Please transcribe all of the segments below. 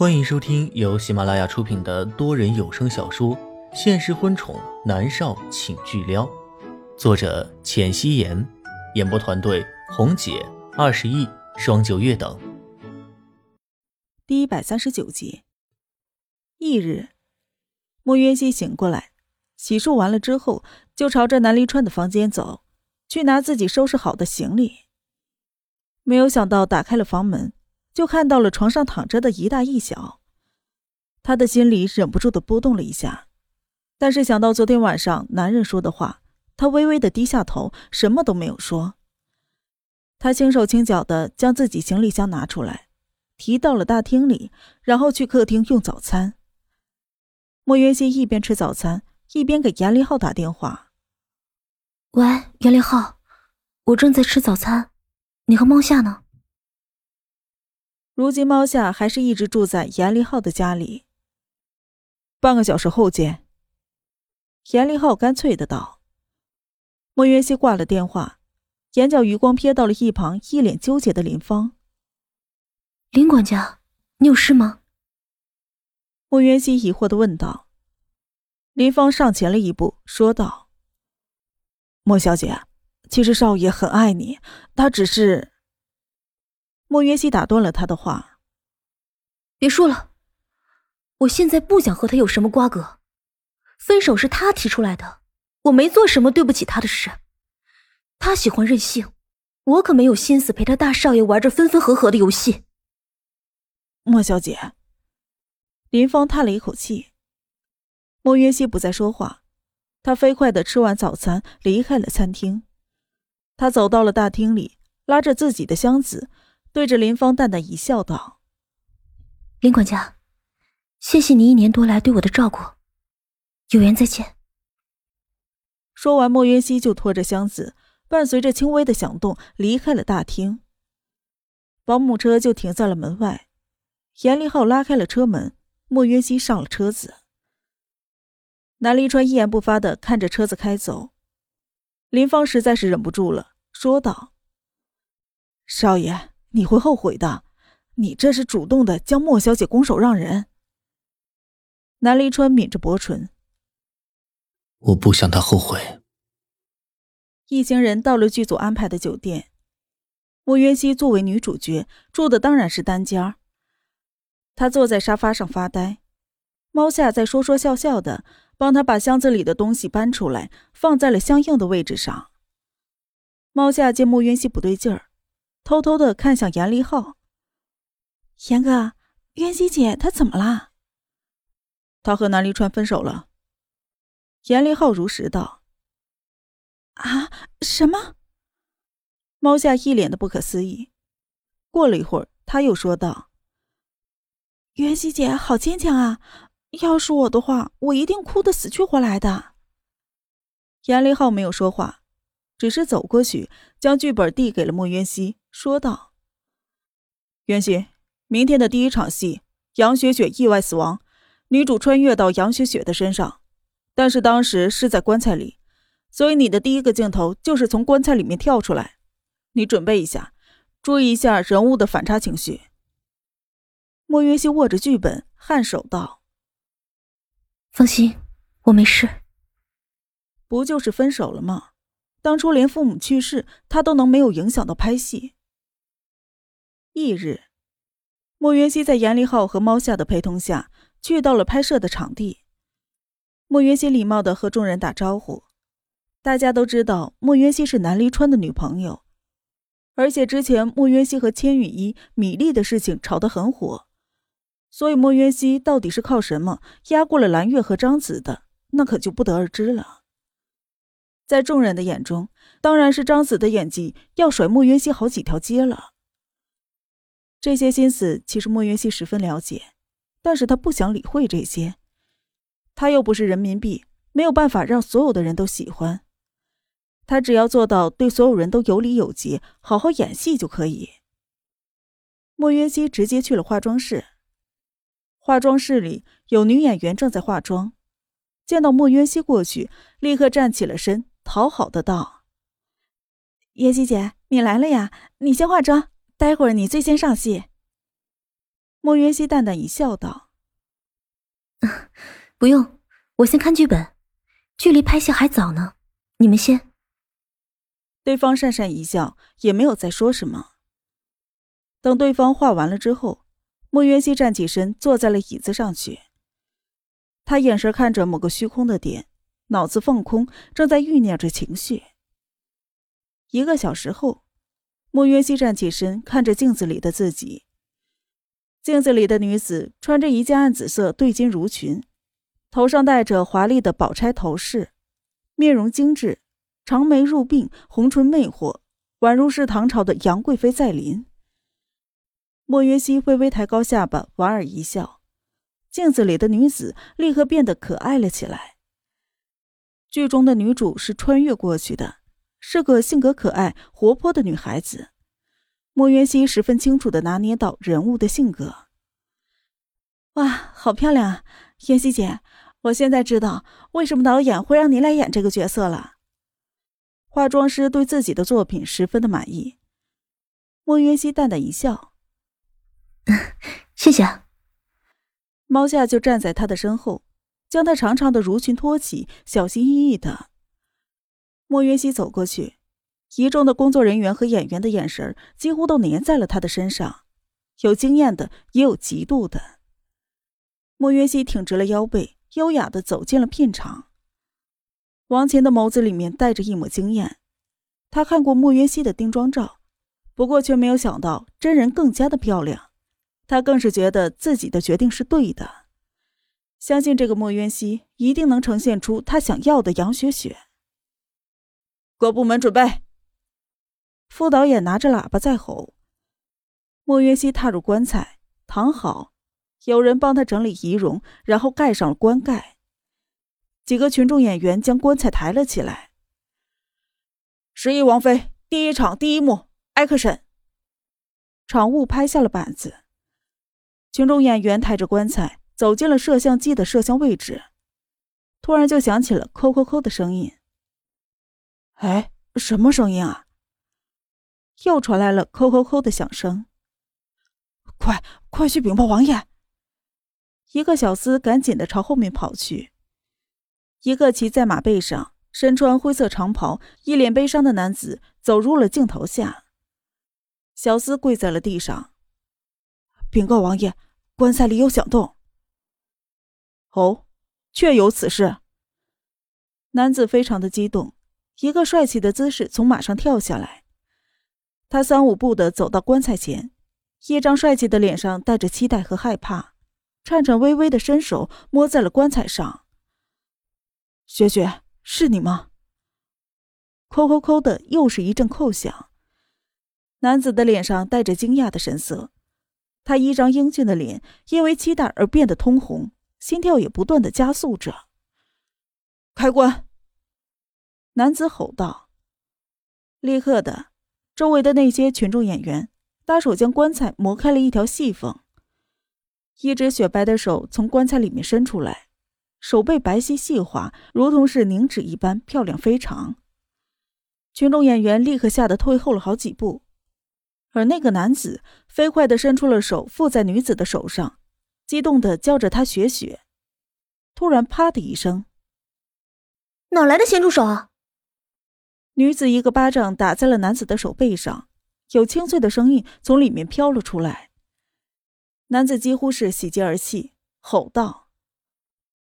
欢迎收听由喜马拉雅出品的多人有声小说《现实婚宠男少请巨撩》，作者：浅汐颜，演播团队：红姐、二十亿、双九月等。第一百三十九集。翌日，莫渊熙醒过来，洗漱完了之后，就朝着南离川的房间走，去拿自己收拾好的行李。没有想到，打开了房门。就看到了床上躺着的一大一小，他的心里忍不住的波动了一下，但是想到昨天晚上男人说的话，他微微的低下头，什么都没有说。他轻手轻脚的将自己行李箱拿出来，提到了大厅里，然后去客厅用早餐。莫云熙一边吃早餐，一边给严立浩打电话：“喂，严立浩，我正在吃早餐，你和孟夏呢？”如今猫夏还是一直住在严立浩的家里。半个小时后见。严立浩干脆的道。莫云熙挂了电话，眼角余光瞥到了一旁一脸纠结的林芳。林管家，你有事吗？莫云熙疑惑的问道。林芳上前了一步，说道：“莫小姐，其实少爷很爱你，他只是……”莫约西打断了他的话：“别说了，我现在不想和他有什么瓜葛。分手是他提出来的，我没做什么对不起他的事。他喜欢任性，我可没有心思陪他大少爷玩着分分合合的游戏。”莫小姐，林芳叹了一口气。莫约西不再说话，他飞快的吃完早餐，离开了餐厅。他走到了大厅里，拉着自己的箱子。对着林芳淡淡一笑，道：“林管家，谢谢你一年多来对我的照顾，有缘再见。”说完，莫云熙就拖着箱子，伴随着轻微的响动离开了大厅。保姆车就停在了门外，严立浩拉开了车门，莫云熙上了车子。南离川一言不发的看着车子开走，林芳实在是忍不住了，说道：“少爷。”你会后悔的，你这是主动的将莫小姐拱手让人。南离川抿着薄唇，我不想他后悔。一行人到了剧组安排的酒店，莫渊熙作为女主角住的当然是单间儿她坐在沙发上发呆，猫夏在说说笑笑的帮她把箱子里的东西搬出来，放在了相应的位置上。猫夏见莫渊熙不对劲儿。偷偷的看向严立浩，严哥，渊熙姐她怎么了？她和南离川分手了。严立浩如实道。啊？什么？猫夏一脸的不可思议。过了一会儿，他又说道：“渊熙姐好坚强啊！要是我的话，我一定哭得死去活来的。”严立浩没有说话，只是走过去，将剧本递给了莫渊熙。说道：“袁熙，明天的第一场戏，杨雪雪意外死亡，女主穿越到杨雪雪的身上，但是当时是在棺材里，所以你的第一个镜头就是从棺材里面跳出来。你准备一下，注意一下人物的反差情绪。”莫云熙握着剧本，颔首道：“放心，我没事。不就是分手了吗？当初连父母去世，他都能没有影响到拍戏。”翌日，莫云熙在严立浩和猫夏的陪同下去到了拍摄的场地。莫云熙礼貌的和众人打招呼。大家都知道莫云熙是南离川的女朋友，而且之前莫云熙和千羽衣、米粒的事情炒得很火，所以莫云熙到底是靠什么压过了蓝月和张子的，那可就不得而知了。在众人的眼中，当然是张子的演技要甩莫云熙好几条街了。这些心思其实莫云熙十分了解，但是他不想理会这些。他又不是人民币，没有办法让所有的人都喜欢。他只要做到对所有人都有礼有节，好好演戏就可以。莫云熙直接去了化妆室。化妆室里有女演员正在化妆，见到莫云熙过去，立刻站起了身，讨好的道：“云熙姐，你来了呀，你先化妆。”待会儿你最先上戏。莫渊熙淡淡一笑，道：“ 不用，我先看剧本，距离拍戏还早呢，你们先。”对方讪讪一笑，也没有再说什么。等对方画完了之后，莫渊熙站起身，坐在了椅子上去。他眼神看着某个虚空的点，脑子放空，正在酝酿着情绪。一个小时后，莫渊熙站起身，看着镜子里的自己。镜子里的女子穿着一件暗紫色对襟襦裙，头上戴着华丽的宝钗头饰，面容精致，长眉入鬓，红唇魅惑，宛如是唐朝的杨贵妃在临。莫云熙微微抬高下巴，莞尔一笑，镜子里的女子立刻变得可爱了起来。剧中的女主是穿越过去的，是个性格可爱、活泼的女孩子。莫渊熙十分清楚的拿捏到人物的性格。哇，好漂亮啊，妍希姐！我现在知道为什么导演会让你来演这个角色了。化妆师对自己的作品十分的满意。莫渊熙淡淡一笑。谢谢。猫夏就站在他的身后，将他长长的襦裙托起，小心翼翼的。莫云熙走过去，一众的工作人员和演员的眼神几乎都粘在了他的身上，有惊艳的，也有嫉妒的。莫云熙挺直了腰背，优雅的走进了片场。王琴的眸子里面带着一抹惊艳，他看过莫云熙的定妆照，不过却没有想到真人更加的漂亮。他更是觉得自己的决定是对的，相信这个莫渊熙一定能呈现出他想要的杨雪雪。各部门准备。副导演拿着喇叭在吼。莫渊熙踏入棺材，躺好，有人帮他整理仪容，然后盖上了棺盖。几个群众演员将棺材抬了起来。十一王妃第一场第一幕，Action！场务拍下了板子。群众演员抬着棺材走进了摄像机的摄像位置，突然就响起了“扣扣扣”的声音。哎，什么声音啊？又传来了“扣扣扣”的响声。快，快去禀报王爷！一个小厮赶紧的朝后面跑去。一个骑在马背上、身穿灰色长袍、一脸悲伤的男子走入了镜头下。小厮跪在了地上。禀告王爷，棺材里有响动。哦，确有此事。男子非常的激动，一个帅气的姿势从马上跳下来。他三五步的走到棺材前，一张帅气的脸上带着期待和害怕，颤颤巍巍的伸手摸在了棺材上。雪雪，是你吗？扣扣扣的又是一阵扣响。男子的脸上带着惊讶的神色。他一张英俊的脸因为期待而变得通红，心跳也不断的加速着。开棺！男子吼道。立刻的，周围的那些群众演员搭手将棺材磨开了一条细缝，一只雪白的手从棺材里面伸出来，手背白皙细滑，如同是凝脂一般漂亮非常。群众演员立刻吓得退后了好几步。而那个男子飞快的伸出了手，附在女子的手上，激动的叫着她雪雪。突然，啪的一声，哪来的咸猪手啊？女子一个巴掌打在了男子的手背上，有清脆的声音从里面飘了出来。男子几乎是喜极而泣，吼道：“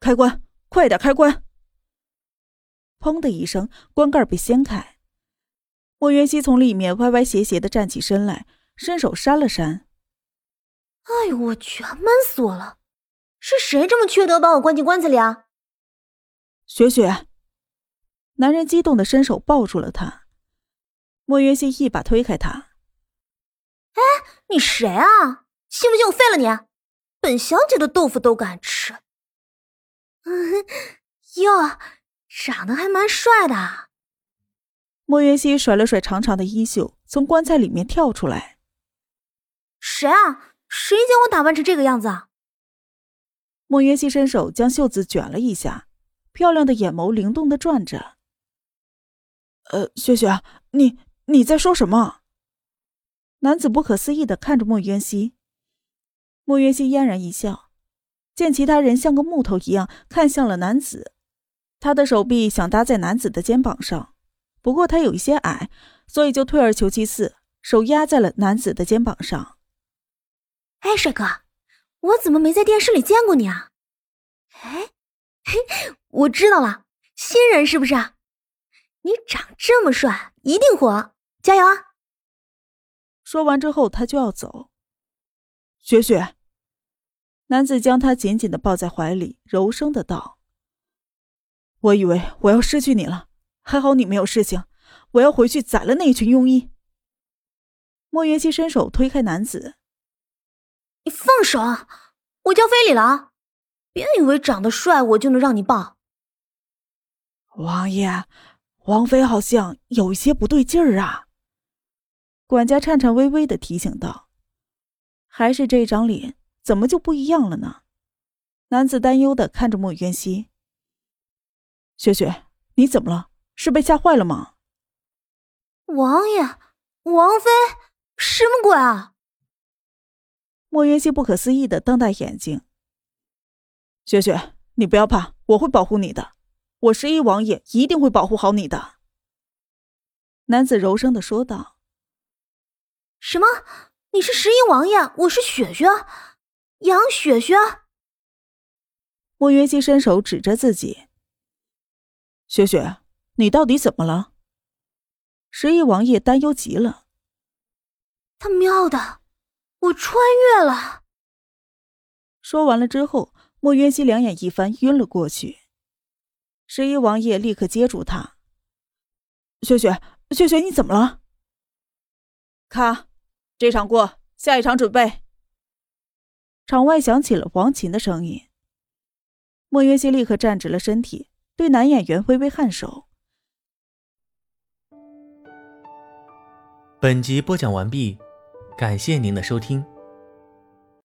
开棺，快点开棺！”砰的一声，棺盖被掀开。莫元熙从里面歪歪斜斜的站起身来，伸手扇了扇。哎呦我去，闷死我了！是谁这么缺德，把我关进棺材里啊？雪雪，男人激动的伸手抱住了他。莫云熙一把推开他。哎，你谁啊？信不信我废了你？本小姐的豆腐都敢吃。嗯，哟，长得还蛮帅的。莫云熙甩了甩长长的衣袖，从棺材里面跳出来。谁啊？谁将我打扮成这个样子啊？莫云熙伸手将袖子卷了一下，漂亮的眼眸灵动的转着。呃，雪雪，你你在说什么？男子不可思议的看着莫云熙。莫云熙嫣然一笑，见其他人像个木头一样看向了男子，他的手臂想搭在男子的肩膀上，不过他有一些矮，所以就退而求其次，手压在了男子的肩膀上。哎，帅哥，我怎么没在电视里见过你啊？哎，嘿，我知道了，新人是不是？你长这么帅，一定火，加油啊！说完之后，他就要走。雪雪，男子将她紧紧的抱在怀里，柔声的道：“我以为我要失去你了，还好你没有事情。我要回去宰了那一群庸医。”莫云熙伸手推开男子：“你放手！我叫非礼了，别以为长得帅我就能让你抱。”王爷，王妃好像有一些不对劲儿啊。管家颤颤巍巍的提醒道。还是这张脸，怎么就不一样了呢？男子担忧的看着莫渊熙。雪雪，你怎么了？是被吓坏了吗？王爷，王妃，什么鬼啊？莫渊熙不可思议的瞪大眼睛。雪雪，你不要怕，我会保护你的，我十一王爷一定会保护好你的。男子柔声的说道。什么？你是十一王爷，我是雪雪，杨雪雪。莫云熙伸手指着自己：“雪雪，你到底怎么了？”十一王爷担忧极了：“他喵的，我穿越了！”说完了之后，莫云熙两眼一翻，晕了过去。十一王爷立刻接住他：“雪雪，雪雪，你怎么了？”咔。这场过，下一场准备。场外响起了王琴的声音。莫云熙立刻站直了身体，对男演员微微颔首。本集播讲完毕，感谢您的收听。